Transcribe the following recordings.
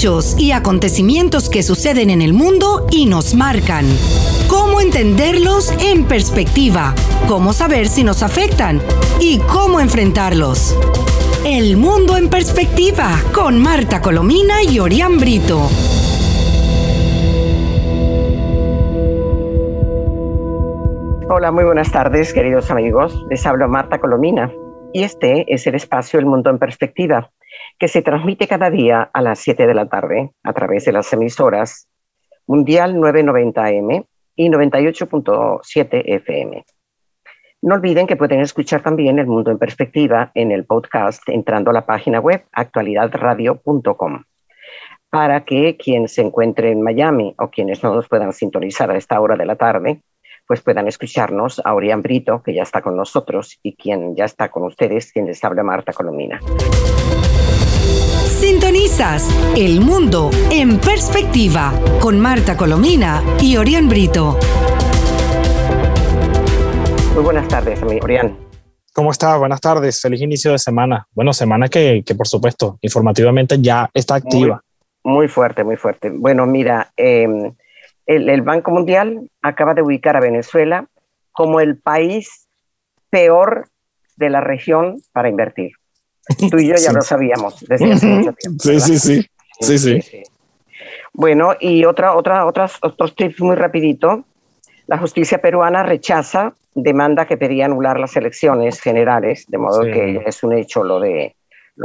hechos y acontecimientos que suceden en el mundo y nos marcan. Cómo entenderlos en perspectiva, cómo saber si nos afectan y cómo enfrentarlos. El mundo en perspectiva con Marta Colomina y Orián Brito. Hola, muy buenas tardes, queridos amigos. Les hablo Marta Colomina y este es el espacio El Mundo en Perspectiva, que se transmite cada día a las 7 de la tarde a través de las emisoras Mundial 990M y 98.7 FM. No olviden que pueden escuchar también El Mundo en Perspectiva en el podcast entrando a la página web actualidadradio.com para que quien se encuentre en Miami o quienes no nos puedan sintonizar a esta hora de la tarde, pues puedan escucharnos a Orián Brito, que ya está con nosotros, y quien ya está con ustedes, quien les habla Marta Colomina. Sintonizas El Mundo en Perspectiva con Marta Colomina y Orián Brito. Muy buenas tardes, Orián. ¿Cómo está? Buenas tardes. Feliz inicio de semana. Bueno, semana que, que por supuesto, informativamente ya está activa. Muy, fuerte, muy fuerte. Bueno, mira, em, el, el Banco Mundial acaba de ubicar a Venezuela como el país peor de la región para invertir. Tú y yo ya lo sabíamos desde hace mucho tiempo. Sí, sí, sí, sí, sí, Bueno, y otra, otra, otras, otros tips muy rapidito. La justicia peruana rechaza demanda que pedía anular las elecciones generales, de modo que es un hecho lo de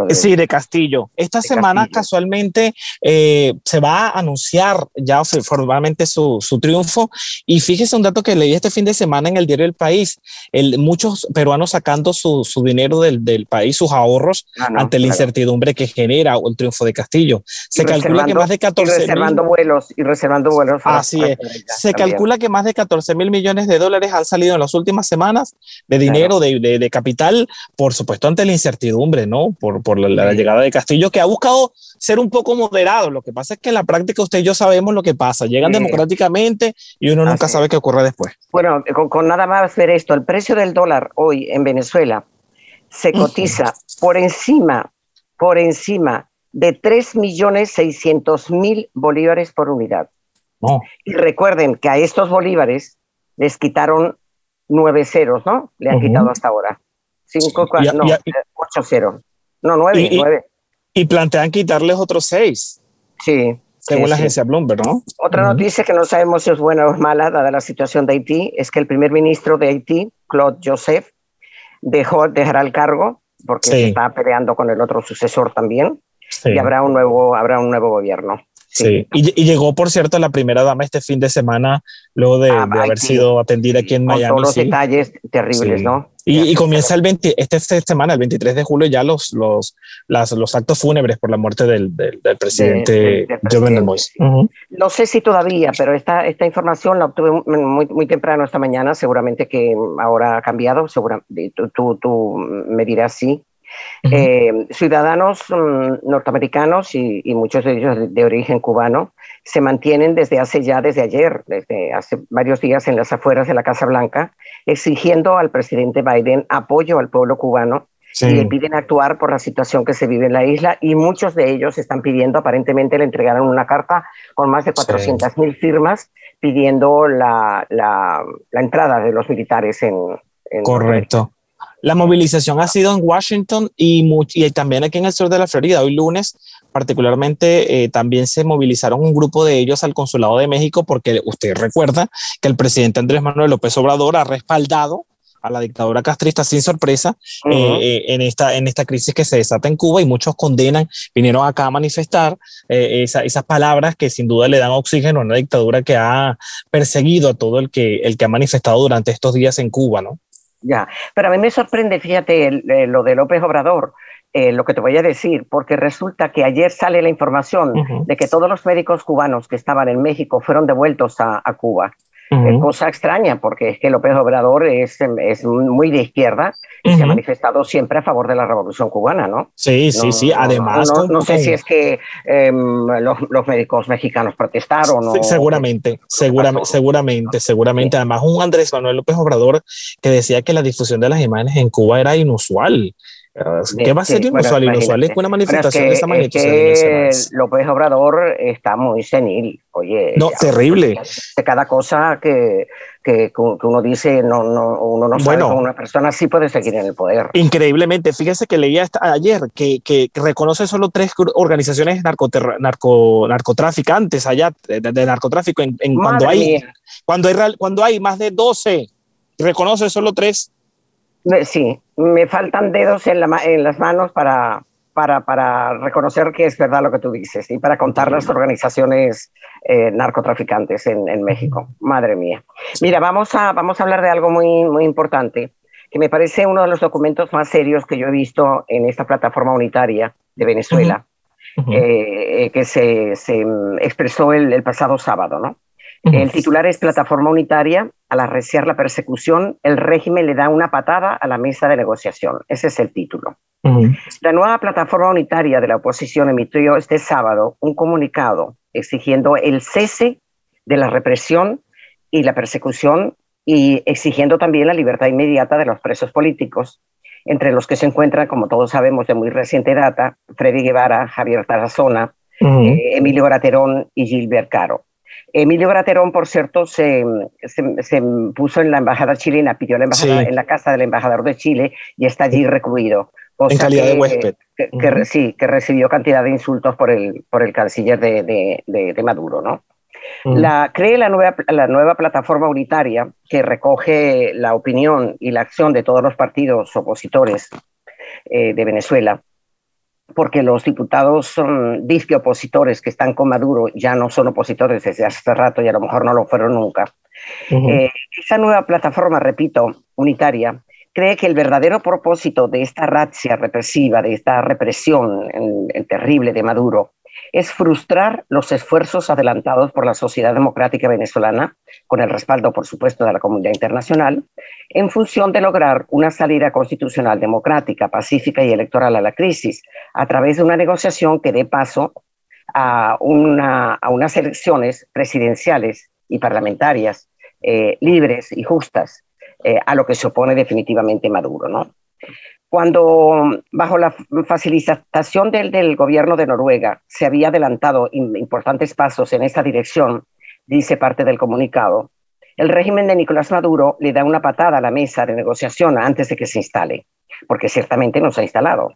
sí, de Castillo. Esta semana casualmente eh, se va a anunciar ya formalmente su, su, triunfo y fíjese un dato que leí este fin de semana en el diario El País, el, muchos peruanos sacando su, su dinero del, del, país, sus ahorros, ah, ante la incertidumbre que genera el triunfo de Castillo. Se calcula que más de 14 y reservando vuelos y reservando vuelos. Así es. Se calcula que más de 14 mil millones de dólares han salido en las últimas semanas de dinero, de, de, de, capital, por supuesto ante la incertidumbre, ¿no? Por, por la, llegada de Castillo, que ha buscado ser un poco moderado. Lo que pasa es que en la práctica usted y yo sabemos lo que pasa. Llegan democráticamente y uno nunca sabe qué ocurre después. Bueno, con, nada más ver esto, el precio del dólar hoy en Venezuela se cotiza por encima, por encima de 3.600.000 bolívares por unidad. Y recuerden que a estos bolívares les quitaron nueve ceros, ¿no? Le han quitado hasta ahora. Cinco, no, ocho ceros. No, nueve, y, nueve. Y plantean quitarles otros seis. Sí. Según la agencia Bloomberg, ¿no? Otra noticia que no sabemos si es buena o es mala, dada la situación de Haití, es que el primer ministro de Haití, Claude Joseph, dejó, dejará el cargo porque se está peleando con el otro sucesor también y habrá un nuevo, habrá un nuevo gobierno. Sí, Y, llegó, por cierto, la primera dama este fin de semana, luego de, ah, haber sido atendida aquí en Miami. Con todos los detalles terribles, ¿no? Y, comienza el 20, este, esta semana, el 23 de julio, ya los, los, las, los actos fúnebres por la muerte del, del, presidente Jovenel Moïse. No sé si todavía, pero esta, esta información la obtuve muy, muy temprano esta mañana, seguramente que ahora ha cambiado, seguramente, tú, tú, tú me dirás sí. Eh, ciudadanos mm, norteamericanos y, y, muchos de ellos de, de, origen cubano se mantienen desde hace ya, desde ayer, desde hace varios días en las afueras de la Casa Blanca, exigiendo al presidente Biden apoyo al pueblo cubano y le piden actuar por la situación que se vive en la isla y muchos de ellos están pidiendo, aparentemente le entregaron una carta con más de 400 mil firmas pidiendo la, la, la, entrada de los militares en... en Correcto. La movilización ha sido en Washington y, y, también aquí en el sur de la Florida. Hoy lunes, particularmente, eh, también se movilizaron un grupo de ellos al Consulado de México porque usted recuerda que el presidente Andrés Manuel López Obrador ha respaldado a la dictadura castrista sin sorpresa uh -huh. eh, en, esta, en esta crisis que se desata en Cuba y muchos condenan, vinieron acá a manifestar eh, esa, esas palabras que sin duda le dan oxígeno a una dictadura que ha perseguido a todo el que, el que ha manifestado durante estos días en Cuba, ¿no? Ya, pero a mí me sorprende, fíjate, el, el, lo de López Obrador, eh, lo que te voy a decir, porque resulta que ayer sale la información uh -huh. de que todos los médicos cubanos que estaban en México fueron devueltos a, a Cuba. Uh -huh. cosa extraña, porque es que López Obrador es, es muy de izquierda y uh -huh. se ha manifestado siempre a favor de la revolución cubana, ¿no? Sí, sí, no, sí. Además, no, no, no sé si es que eh, los, los, médicos mexicanos protestaron. Sí, seguramente, seguramente, seguramente, seguramente. Sí. Además, un Andrés Manuel López Obrador que decía que la difusión de las imágenes en Cuba era inusual ¿Qué va a ser inusual? inusual es una manifestación de esa magnitud. López Obrador está muy senil. Oye, no, terrible. De cada cosa que, que, uno dice, no, no, uno no sabe cómo una persona así puede seguir en el poder. Increíblemente. Fíjese que leía ayer que, que reconoce solo tres organizaciones narco, narcotraficantes allá, de, narcotráfico, en, cuando, hay, cuando, hay, cuando hay más de 12, reconoce solo tres. Sí, me faltan dedos en, la, en las manos para, para, para, reconocer que es verdad lo que tú dices y para contar las organizaciones eh, narcotraficantes en, en, México. Madre mía. Mira, vamos a, vamos a hablar de algo muy, muy importante que me parece uno de los documentos más serios que yo he visto en esta plataforma unitaria de Venezuela, eh, que se, se expresó el, el, pasado sábado, ¿no? El titular es Plataforma Unitaria. Al arreciar la persecución, el régimen le da una patada a la mesa de negociación. Ese es el título. La nueva Plataforma Unitaria de la oposición emitió este sábado un comunicado exigiendo el cese de la represión y la persecución y exigiendo también la libertad inmediata de los presos políticos, entre los que se encuentran, como todos sabemos, de muy reciente data, Freddy Guevara, Javier Tarazona, eh, Emilio Graterón y Gilbert Caro. Emilio Graterón, por cierto, se, se, puso en la embajada chilena, pidió la embajada en la casa del embajador de Chile y está allí recluido. en calidad de huésped. Que, Sí, que recibió cantidad de insultos por el, por el canciller de, de, de, Maduro, ¿no? La, cree la nueva, la nueva plataforma unitaria que recoge la opinión y la acción de todos los partidos opositores eh, de Venezuela porque los diputados son disque opositores que están con Maduro ya no son opositores desde hace rato y a lo mejor no lo fueron nunca. Eh, esa nueva plataforma, repito, unitaria, cree que el verdadero propósito de esta razzia represiva, de esta represión terrible de Maduro, es frustrar los esfuerzos adelantados por la sociedad democrática venezolana, con el respaldo, por supuesto, de la comunidad internacional, en función de lograr una salida constitucional democrática, pacífica y electoral a la crisis, a través de una negociación que dé paso a, unas elecciones presidenciales y parlamentarias eh, libres y justas, eh, a lo que se opone definitivamente Maduro. ¿no? Cuando bajo la facilitación del, gobierno de Noruega se había adelantado importantes pasos en esa dirección, dice parte del comunicado, el régimen de Nicolás Maduro le da una patada a la mesa de negociación antes de que se instale, porque ciertamente no se ha instalado.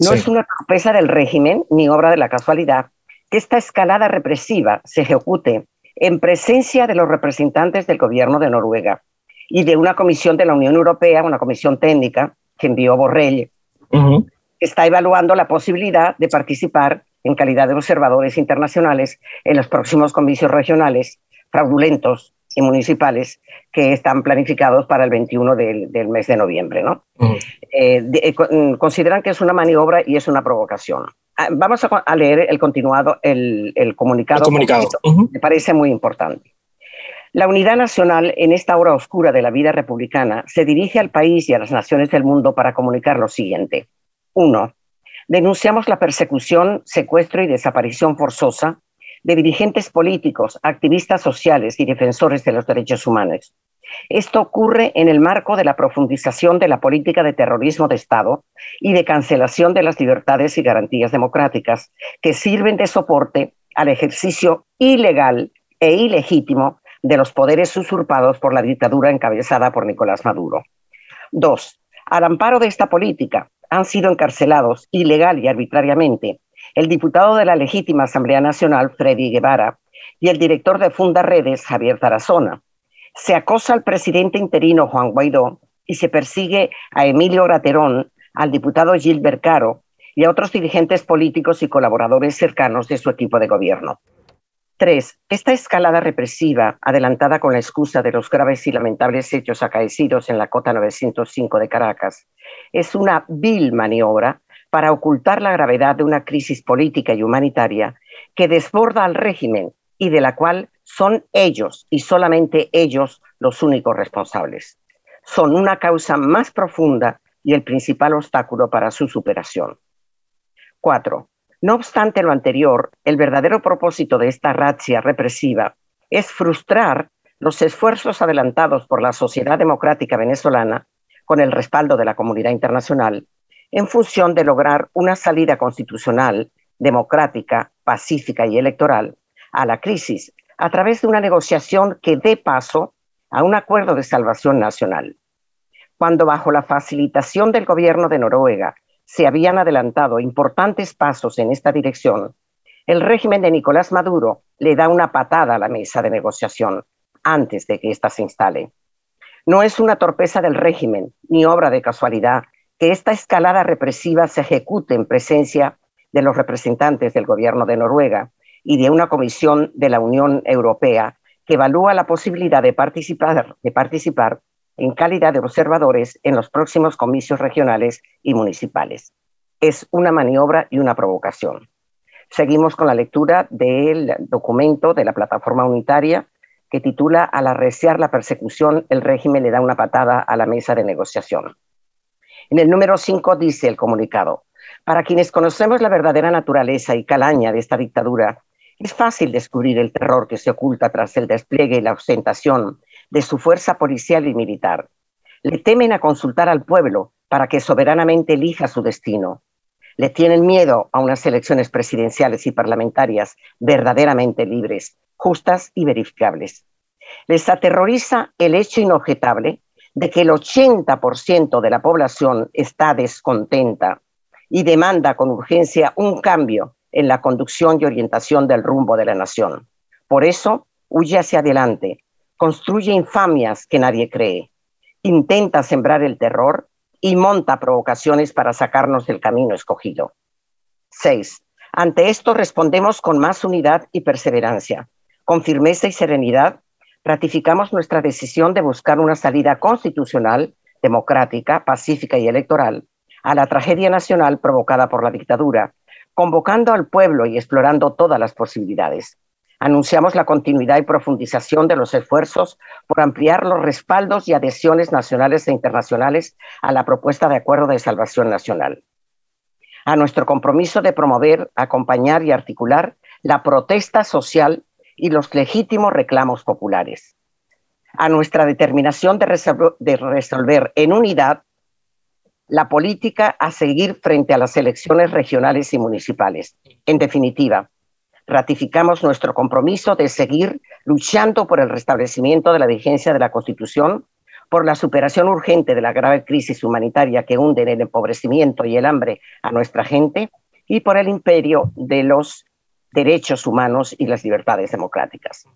No es una sorpresa del régimen ni obra de la casualidad que esta escalada represiva se ejecute en presencia de los representantes del gobierno de Noruega y de una comisión de la Unión Europea, una comisión técnica, que envió Borrell, está evaluando la posibilidad de participar en calidad de observadores internacionales en los próximos comicios regionales fraudulentos y municipales que están planificados para el 21 del, mes de noviembre. ¿no? Eh, eh, mm, consideran que es una maniobra y es una provocación. Ah, vamos a, leer el continuado, el, comunicado. comunicado. Me parece muy importante. La unidad nacional en esta hora oscura de la vida republicana se dirige al país y a las naciones del mundo para comunicar lo siguiente. Uno, denunciamos la persecución, secuestro y desaparición forzosa de dirigentes políticos, activistas sociales y defensores de los derechos humanos. Esto ocurre en el marco de la profundización de la política de terrorismo de Estado y de cancelación de las libertades y garantías democráticas que sirven de soporte al ejercicio ilegal e ilegítimo de los poderes usurpados por la dictadura encabezada por Nicolás Maduro. Dos, al amparo de esta política han sido encarcelados ilegal y arbitrariamente el diputado de la legítima Asamblea Nacional, Freddy Guevara, y el director de Funda Redes, Javier Tarazona. Se acosa al presidente interino Juan Guaidó y se persigue a Emilio Graterón, al diputado Gilbert Caro y a otros dirigentes políticos y colaboradores cercanos de su equipo de gobierno. Tres, esta escalada represiva, adelantada con la excusa de los graves y lamentables hechos acaecidos en la cota 905 de Caracas, es una vil maniobra para ocultar la gravedad de una crisis política y humanitaria que desborda al régimen y de la cual son ellos y solamente ellos los únicos responsables. Son una causa más profunda y el principal obstáculo para su superación. Cuatro, no obstante lo anterior, el verdadero propósito de esta razzia represiva es frustrar los esfuerzos adelantados por la sociedad democrática venezolana, con el respaldo de la comunidad internacional, en función de lograr una salida constitucional, democrática, pacífica y electoral a la crisis a través de una negociación que dé paso a un acuerdo de salvación nacional. Cuando bajo la facilitación del gobierno de Noruega se habían adelantado importantes pasos en esta dirección, el régimen de Nicolás Maduro le da una patada a la mesa de negociación antes de que ésta se instale. No es una torpeza del régimen ni obra de casualidad que esta escalada represiva se ejecute en presencia de los representantes del gobierno de Noruega y de una comisión de la Unión Europea que evalúa la posibilidad de participar, de participar en calidad de observadores en los próximos comicios regionales y municipales. Es una maniobra y una provocación. Seguimos con la lectura del documento de la plataforma unitaria que titula Al arreciar la persecución, el régimen le da una patada a la mesa de negociación. En el número 5 dice el comunicado, para quienes conocemos la verdadera naturaleza y calaña de esta dictadura, es fácil descubrir el terror que se oculta tras el despliegue y la ostentación de su fuerza policial y militar. Le temen a consultar al pueblo para que soberanamente elija su destino. Le tienen miedo a unas elecciones presidenciales y parlamentarias verdaderamente libres, justas y verificables. Les aterroriza el hecho inobjetable de que el 80% de la población está descontenta y demanda con urgencia un cambio en la conducción y orientación del rumbo de la nación. Por eso, huye hacia adelante, construye infamias que nadie cree, intenta sembrar el terror y monta provocaciones para sacarnos del camino escogido. 6. Ante esto respondemos con más unidad y perseverancia. Con firmeza y serenidad ratificamos nuestra decisión de buscar una salida constitucional, democrática, pacífica y electoral a la tragedia nacional provocada por la dictadura, convocando al pueblo y explorando todas las posibilidades. Anunciamos la continuidad y profundización de los esfuerzos por ampliar los respaldos y adhesiones nacionales e internacionales a la propuesta de acuerdo de salvación nacional. A nuestro compromiso de promover, acompañar y articular la protesta social y los legítimos reclamos populares. A nuestra determinación de, resolver en unidad la política a seguir frente a las elecciones regionales y municipales. En definitiva, ratificamos nuestro compromiso de seguir luchando por el restablecimiento de la vigencia de la Constitución, por la superación urgente de la grave crisis humanitaria que hunde en el empobrecimiento y el hambre a nuestra gente y por el imperio de los derechos humanos y las libertades democráticas.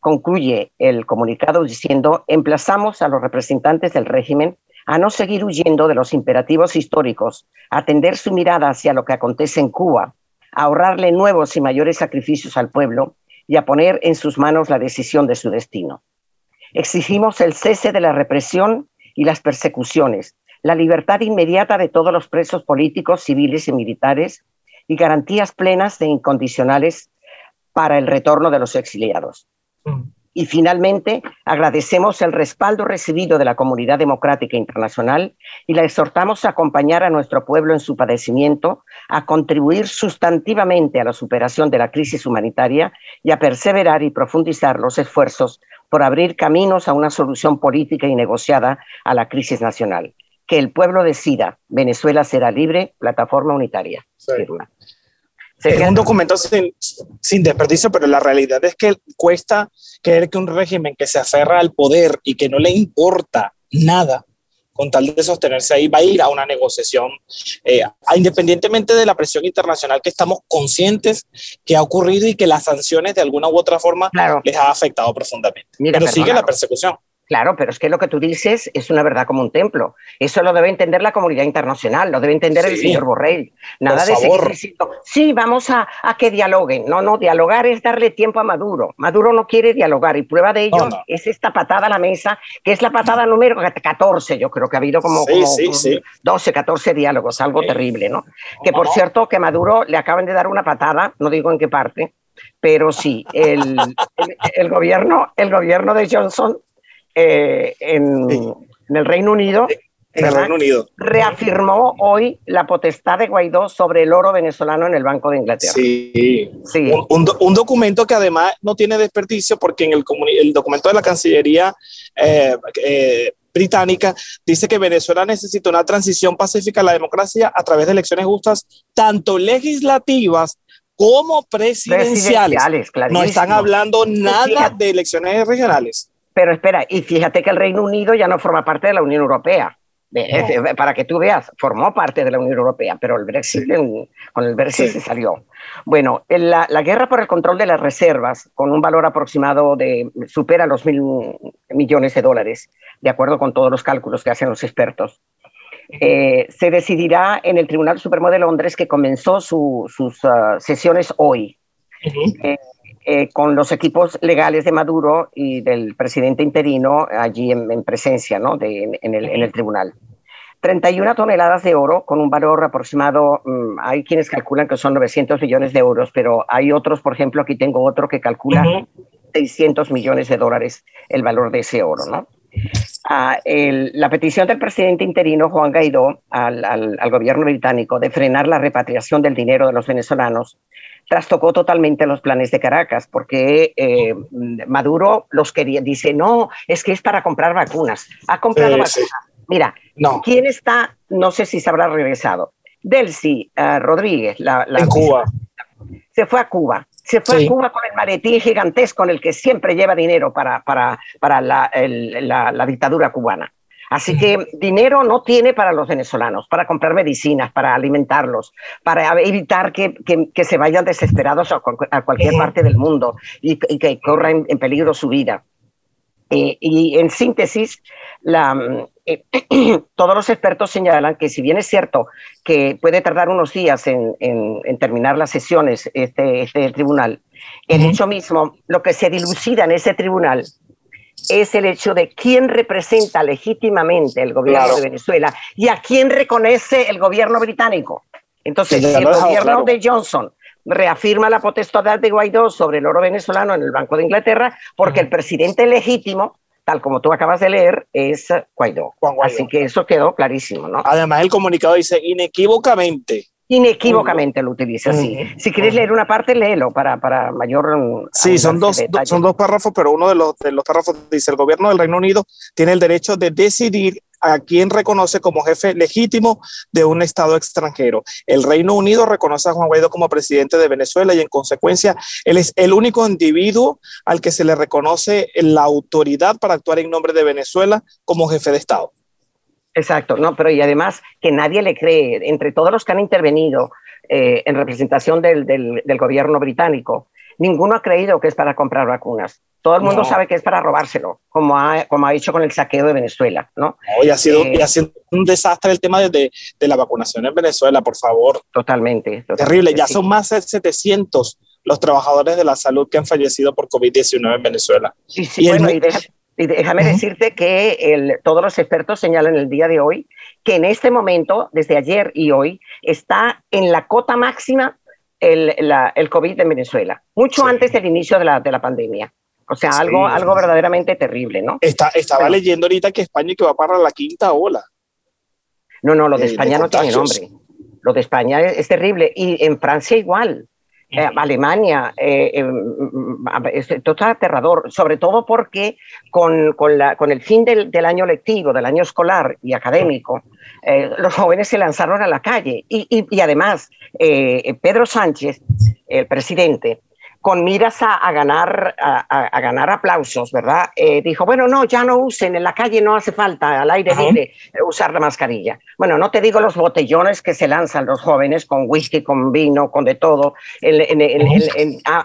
Concluye el comunicado diciendo, emplazamos a los representantes del régimen a no seguir huyendo de los imperativos históricos, a tender su mirada hacia lo que acontece en Cuba, ahorrarle nuevos y mayores sacrificios al pueblo y a poner en sus manos la decisión de su destino. Exigimos el cese de la represión y las persecuciones, la libertad inmediata de todos los presos políticos, civiles y militares y garantías plenas e incondicionales para el retorno de los exiliados. Mm. Y finalmente, agradecemos el respaldo recibido de la comunidad democrática internacional y la exhortamos a acompañar a nuestro pueblo en su padecimiento, a contribuir sustantivamente a la superación de la crisis humanitaria y a perseverar y profundizar los esfuerzos por abrir caminos a una solución política y negociada a la crisis nacional. Que el pueblo decida, Venezuela será libre, plataforma unitaria. Es un documento sin, sin, desperdicio, pero la realidad es que cuesta creer que un régimen que se aferra al poder y que no le importa nada con tal de sostenerse ahí, va a ir a una negociación, eh, independientemente de la presión internacional que estamos conscientes que ha ocurrido y que las sanciones de alguna u otra forma les ha afectado profundamente. pero sigue la persecución. Claro, pero es que lo que tú dices es una verdad como un templo. Eso lo debe entender la comunidad internacional, lo debe entender el señor Borrell. Nada de seguir diciendo, sí, vamos a, que dialoguen. No, no, dialogar es darle tiempo a Maduro. Maduro no quiere dialogar y prueba de ello es esta patada a la mesa, que es la patada número 14. Yo creo que ha habido como, 12, 14 diálogos, algo terrible, ¿no? Que por cierto, que Maduro le acaban de dar una patada, no digo en qué parte, pero sí, el, el gobierno, el gobierno de Johnson eh, en, el Reino Unido. Reafirmó hoy la potestad de Guaidó sobre el oro venezolano en el Banco de Inglaterra. Sí, sí. Un, documento que además no tiene desperdicio porque en el, el documento de la Cancillería eh, eh, británica, dice que Venezuela necesita una transición pacífica a la democracia a través de elecciones justas, tanto legislativas como presidenciales. no están hablando nada de elecciones regionales. Pero espera, y fíjate que el Reino Unido ya no forma parte de la Unión Europea. Para que tú veas, formó parte de la Unión Europea, pero el Brexit, con el Brexit se salió. Bueno, la, la, guerra por el control de las reservas, con un valor aproximado de, supera los mil millones de dólares, de acuerdo con todos los cálculos que hacen los expertos, eh, se decidirá en el Tribunal Supremo de Londres que comenzó sus ah, sesiones hoy. Eh, eh, con los equipos legales de Maduro y del presidente interino allí en, presencia ¿no? de, en, el, en, el, tribunal. 31 toneladas de oro con un valor aproximado, mm, hay quienes calculan que son 900 millones de euros, pero hay otros, por ejemplo, aquí tengo otro que calcula 600 millones de dólares el valor de ese oro. ¿no? Ah, la petición del presidente interino Juan Guaidó al, al, gobierno británico de frenar la repatriación del dinero de los venezolanos trastocó totalmente los planes de Caracas, porque eh, Maduro los quería, dice, no, es que es para comprar vacunas. Ha comprado vacunas. Mira, ¿quién está? No sé si se habrá regresado. Delcy uh, Rodríguez, la, en Cuba. Se fue a Cuba se fue a Cuba con el maletín gigantesco en el que siempre lleva dinero para, para, para la, la, dictadura cubana. Así que dinero no tiene para los venezolanos, para comprar medicinas, para alimentarlos, para evitar que, que, se vayan desesperados a, cualquier parte del mundo y, que corran en peligro su vida. Eh, y en síntesis, la, eh, todos los expertos señalan que si bien es cierto que puede tardar unos días en, terminar las sesiones este, este tribunal, el hecho mismo, lo que se dilucida en ese tribunal es el hecho de quién representa legítimamente el gobierno de Venezuela y a quién reconoce el gobierno británico. Entonces, si el gobierno de Johnson reafirma la potestad de Guaidó sobre el oro venezolano en el Banco de Inglaterra, porque el presidente legítimo tal como tú acabas de leer, es Guaidó. Así que eso quedó clarísimo, ¿no? Además, el comunicado dice inequívocamente. Inequívocamente lo utiliza, sí. Si quieres leer una parte, léelo para, para mayor... Sí, son dos, son dos párrafos, pero uno de los, de los párrafos dice, el gobierno del Reino Unido tiene el derecho de decidir a quien reconoce como jefe legítimo de un Estado extranjero. El Reino Unido reconoce a Juan Guaidó como presidente de Venezuela y en consecuencia él es el único individuo al que se le reconoce la autoridad para actuar en nombre de Venezuela como jefe de Estado. Exacto, no, pero y además que nadie le cree, entre todos los que han intervenido eh, en representación del, del, gobierno británico, ninguno ha creído que es para comprar vacunas. Todo el mundo sabe que es para robárselo, como ha, como ha hecho con el saqueo de Venezuela, ¿no? Hoy ha sido, eh, ha sido un desastre el tema de, de, la vacunación en Venezuela, por favor. Totalmente. Terrible, ya son más de 700 los trabajadores de la salud que han fallecido por COVID-19 en Venezuela. Sí, sí, y bueno, y, déjame decirte que el, todos los expertos señalan el día de hoy que en este momento, desde ayer y hoy, está en la cota máxima el, la, el COVID en Venezuela, mucho antes del inicio de la, de la pandemia. O sea, algo, algo verdaderamente terrible, ¿no? Está, estaba leyendo ahorita que España que va para la quinta ola. No, no, lo de España no tiene nombre. Lo de España es, terrible. Y en Francia igual. Eh, Alemania, eh, em, esto está aterrador, sobre todo porque con, con, la, con el fin del, del, año lectivo, del año escolar y académico, eh, los jóvenes se lanzaron a la calle. Y, y además, Pedro Sánchez, el presidente, con miras a, ganar, a, ganar aplausos, ¿verdad? Eh, dijo, bueno, no, ya no usen, en la calle no hace falta, al aire libre, usar la mascarilla. Bueno, no te digo los botellones que se lanzan los jóvenes con whisky, con vino, con de todo,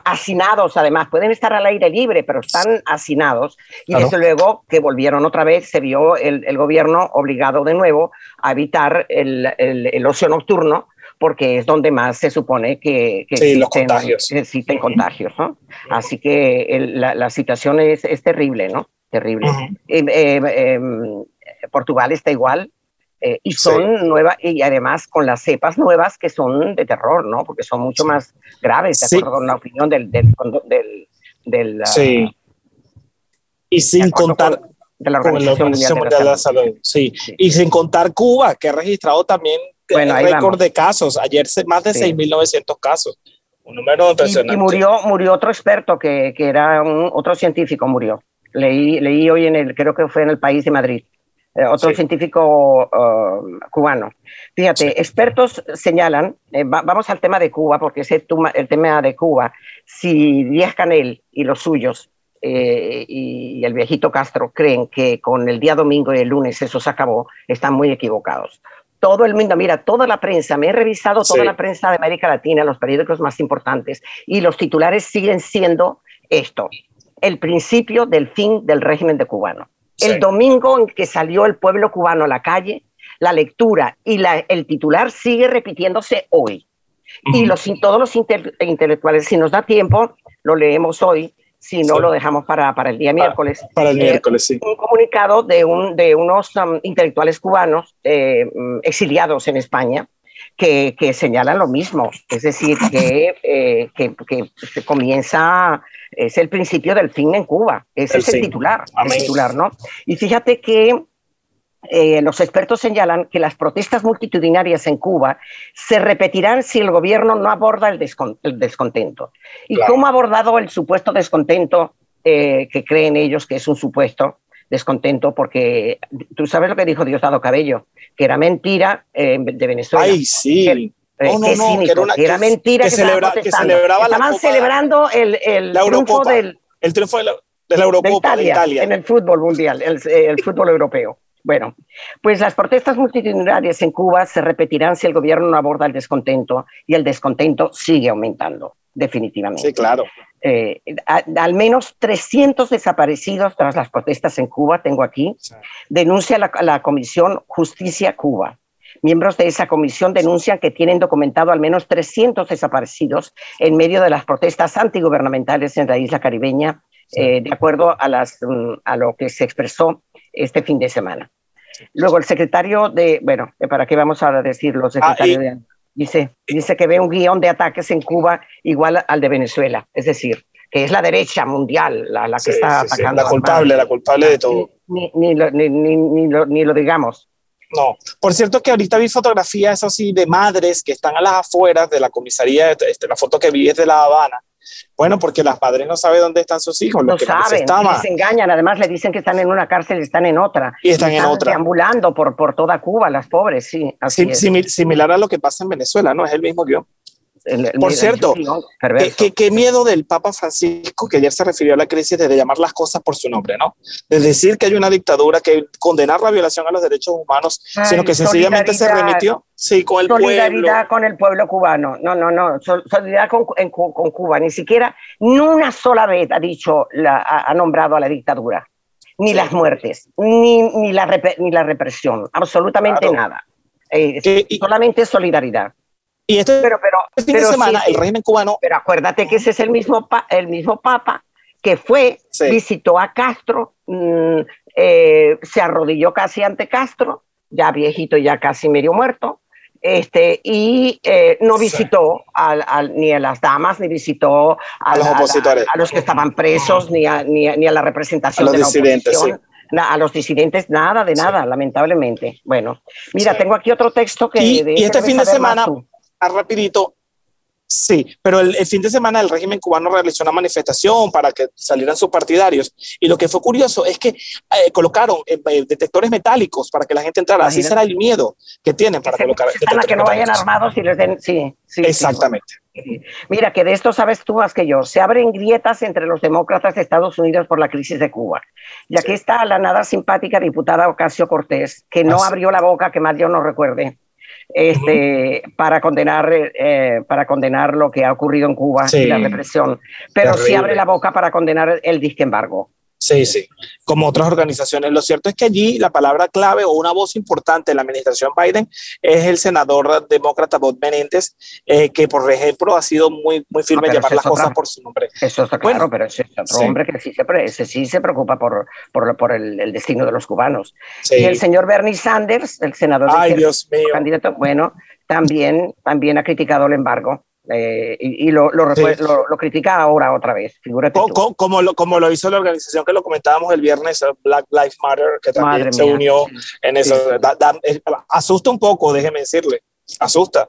hacinados además, pueden estar al aire libre, pero están hacinados. Y desde luego que volvieron otra vez, se vio el, el gobierno obligado de nuevo a evitar el, el ocio nocturno porque es donde más se supone que, existen, los contagios. existen contagios, ¿no? Así que la, situación es, es, terrible, ¿no? Terrible. Em, em, em, Portugal está igual, eh, y son nuevas, y además con las cepas nuevas que son de terror, ¿no? Porque son mucho más graves, de acuerdo con la opinión del... del, del, sí. y sin contar... de la Organización, Mundial, de la, Salud. Sí. y sin contar Cuba, que ha registrado también bueno, récord de casos. Ayer más de 6.900 casos. Un número impresionante. Y, murió, murió otro experto que, que era un, otro científico, murió. Leí, leí hoy en el, creo que fue en el país de Madrid. eh, otro científico uh, cubano. Fíjate, expertos señalan, eh, vamos al tema de Cuba, porque es el, tema de Cuba, si Díaz Canel y los suyos eh, y, el viejito Castro creen que con el día domingo y el lunes eso se acabó, están muy equivocados. Todo el mundo, mira, toda la prensa, me he revisado toda la prensa de América Latina, los periódicos más importantes, y los titulares siguen siendo esto, el principio del fin del régimen de cubano. El domingo en que salió el pueblo cubano a la calle, la lectura y el titular sigue repitiéndose hoy. Y los, todos los intelectuales, si nos da tiempo, lo leemos hoy, si no lo dejamos para, para, el día miércoles. Para el eh, miércoles, sí. Un comunicado de, un, de unos um, intelectuales cubanos eh, mm, exiliados en España que, que, señalan lo mismo, es decir, que, eh, que, que comienza es el principio del fin en Cuba. Ese es el titular, el titular, ¿no? Y fíjate que eh, los expertos señalan que las protestas multitudinarias en Cuba se repetirán si el gobierno no aborda el, descontento. ¿Y cómo ha abordado el supuesto descontento eh, que creen ellos que es un supuesto descontento? Porque tú sabes lo que dijo Diosdado Cabello, que era mentira eh, de Venezuela. Ay, sí. No, no, no, que era, una, era mentira que, celebra, que celebraba Estaban celebrando el, el triunfo del el triunfo de la, de la Eurocopa de Italia, en el fútbol mundial, el, el fútbol europeo. Bueno, pues las protestas multitudinarias en Cuba se repetirán si el gobierno no aborda el descontento y el descontento sigue aumentando, definitivamente. Sí, claro. Eh, al menos 300 desaparecidos tras las protestas en Cuba, tengo aquí, denuncia la, la Comisión Justicia Cuba. Miembros de esa comisión denuncian que tienen documentado al menos 300 desaparecidos en medio de las protestas antigubernamentales en la isla caribeña, eh, de acuerdo a, las, mm, a lo que se expresó este fin de semana. Luego el secretario de, bueno, ¿para qué vamos a decirlo? Ah, secretario de, dice, dice que ve un guion de ataques en Cuba igual al de Venezuela, es decir, que es la derecha mundial la, la que está atacando. la culpable, la culpable de todo. Ni, ni, ni, ni, lo, ni lo digamos. No, por cierto que ahorita vi fotografías así de madres que están a las afueras de la comisaría, este, la foto que vi es de La Habana. Bueno, porque las padres no saben dónde están sus hijos. No saben, les engañan, además le dicen que están en una cárcel y están en otra. Y están, en otra. Deambulando por, por toda Cuba, las pobres, sí. Así similar a lo que pasa en Venezuela, ¿no? Es el mismo guion. Por cierto, ¿qué, miedo del Papa Francisco, que ayer se refirió a la crisis de llamar las cosas por su nombre, ¿no? De decir que hay una dictadura, que condenar la violación a los derechos humanos, sino que sencillamente se remitió sí, con el solidaridad con el pueblo cubano. No, no, no, solidaridad con, con, Cuba. Ni siquiera, ni una sola vez ha dicho, la, ha, nombrado a la dictadura, ni las muertes, ni, ni, la, ni la represión, absolutamente nada. Eh, solamente solidaridad. Y este, pero, pero, fin de semana, el régimen cubano. Pero acuérdate que ese es el mismo, el mismo Papa que fue, visitó a Castro, mm, eh, se arrodilló casi ante Castro, ya viejito, ya casi medio muerto, este, y eh, no visitó ni a las damas, ni visitó a, los opositores, a, los que estaban presos, ni, a, ni, ni, a, la representación los de la disidentes, a los disidentes, nada de nada, lamentablemente. Bueno, mira, tengo aquí otro texto que... Y, y este fin de semana rapidito. Sí, pero el, fin de semana el régimen cubano realizó una manifestación para que salieran sus partidarios. Y lo que fue curioso es que eh, colocaron eh, eh, detectores metálicos para que la gente entrara. Así será el miedo que tienen para colocar. Para que no vayan armados y les den. Sí, sí Exactamente. Mira, que de esto sabes tú más que yo. Se abren grietas entre los demócratas de Estados Unidos por la crisis de Cuba. Y aquí está la nada simpática diputada Ocasio Cortés, que no abrió la boca, que más yo no recuerde este, para, condenar, eh, para condenar lo que ha ocurrido en Cuba y la represión, pero sí abre la boca para condenar el disque embargo. Sí, sí, como otras organizaciones. Lo cierto es que allí la palabra clave o una voz importante en la administración Biden es el senador demócrata Bob Menendez, eh, que por ejemplo ha sido muy, muy firme en llamar las cosas por su nombre. Eso está claro, pero es otro hombre que sí se, sí se preocupa por, por, por el, destino de los cubanos. Y el señor Bernie Sanders, el senador Ay, Dios mío. candidato, bueno, también, también ha criticado el embargo. Eh, y, lo, lo, lo, critica ahora otra vez. como, lo, como lo hizo la organización que lo comentábamos el viernes, Black Lives Matter, que también se unió en eso. Eh, asusta un poco, déjeme decirle, asusta.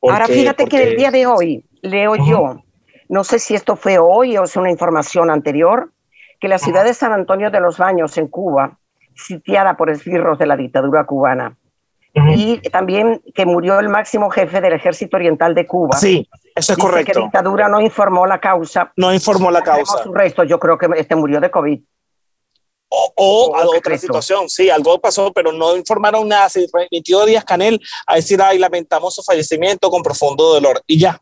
ahora fíjate que el día de hoy leo yo, no sé si esto fue hoy o es una información anterior, que la ciudad de San Antonio de los Baños en Cuba sitiada por esbirros de la dictadura cubana. Y también que murió el máximo jefe del ejército oriental de Cuba. Sí, eso es Dice correcto. que dictadura no informó la causa. No informó la causa. Su resto, yo creo que este murió de COVID. O, o O a otra situación, sí, algo pasó, pero no informaron nada. Se remitió Díaz Canel a decir, ay, lamentamos su fallecimiento con profundo dolor. Y ya.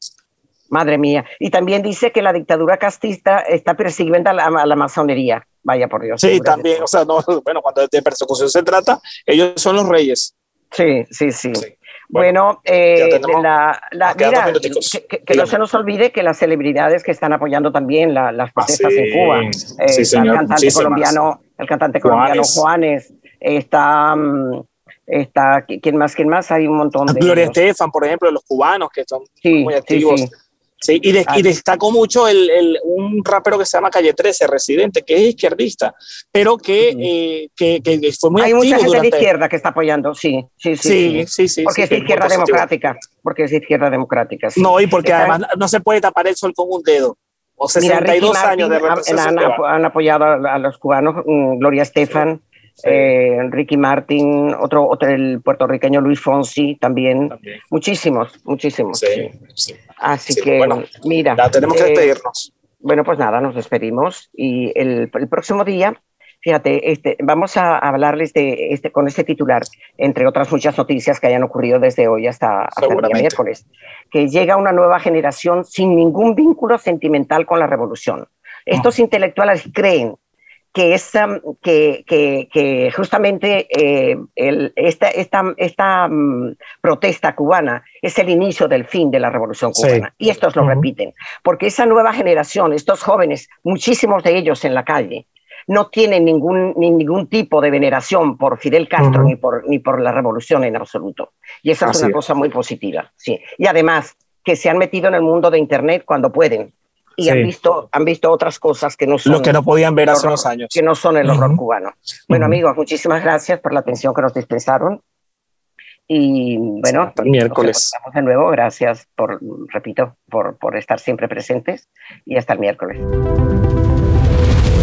Madre mía. Y también dice que la dictadura castista está persiguiendo a la, a la masonería. Vaya por Dios. Sí, también, o sea, no, bueno, cuando de persecución se trata, ellos son los reyes. Sí, sí, sí. Sí. Bueno, eh, ya tenemos- la, la- mira, que, que- que no se nos olvide que las celebridades que están apoyando también la- las protestas sí. en Cuba, eh, Sí, está el cantante muchísimas. colombiano, el cantante colombiano Juanes. Juanes, está, mm, está, ¿quién más? ¿Quién más? Hay un montón de Gloria ellos. Estefan, por ejemplo, los cubanos que son Sí, muy activos. sí. Sí, y, de- Ah. y destacó mucho el, el- un rapero que se llama Calle 13, residente, que es izquierdista, pero que, Ujú. eh, que, que fue muy Hay activo mucha gente durante... de izquierda que está apoyando, sí, sí, sí. Sí, sí. sí, sí. Porque sí, es de izquierda democrática, porque es de izquierda democrática. sí. No, y porque además no se puede tapar el sol con un dedo. O Mira, Ricky 62 años de Martin han- representación. han, han apoyado a, a los cubanos, mm, Gloria Estefan, Sí. eh, Ricky Martin, otro, otro el puertorriqueño Luis Fonsi también, También. muchísimos, muchísimos. Sí, sí. Así Sí, que, bueno, mira, Ya tenemos que eh, despedirnos. bueno, pues nada, nos despedimos y el, el próximo día, fíjate, este, vamos a hablarles de este, con este titular, entre otras muchas noticias que hayan ocurrido desde hoy hasta, hasta el día miércoles, que llega una nueva generación sin ningún vínculo sentimental con la revolución. Estos intelectuales creen que, es, que, que, que justamente eh, el- esta, esta, esta mm, protesta cubana es el inicio del fin de la revolución Sí. cubana. Y estos lo repiten, porque esa nueva generación, estos jóvenes, muchísimos de ellos en la calle, no tienen ningún, ni ningún tipo de veneración por Fidel Castro ni, por, ni por la revolución en absoluto. Y esa es una es. cosa muy positiva. Sí. Y además, que se han metido en el mundo de Internet cuando pueden. Y Sí. han, visto, han visto otras cosas que no son Los que no podían ver hace horror, unos años. que no son el horror Ujú. cubano. Bueno, Ujú. amigos, muchísimas gracias por la atención que nos dispensaron. Y bueno, Hasta el miércoles. nos encontramos de nuevo. Gracias por, repito, por, por estar siempre presentes y hasta el miércoles.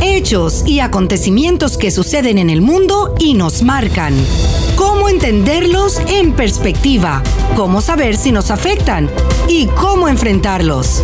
Hechos y acontecimientos que suceden en el mundo y nos marcan. Cómo entenderlos en perspectiva, cómo saber si nos afectan y cómo enfrentarlos.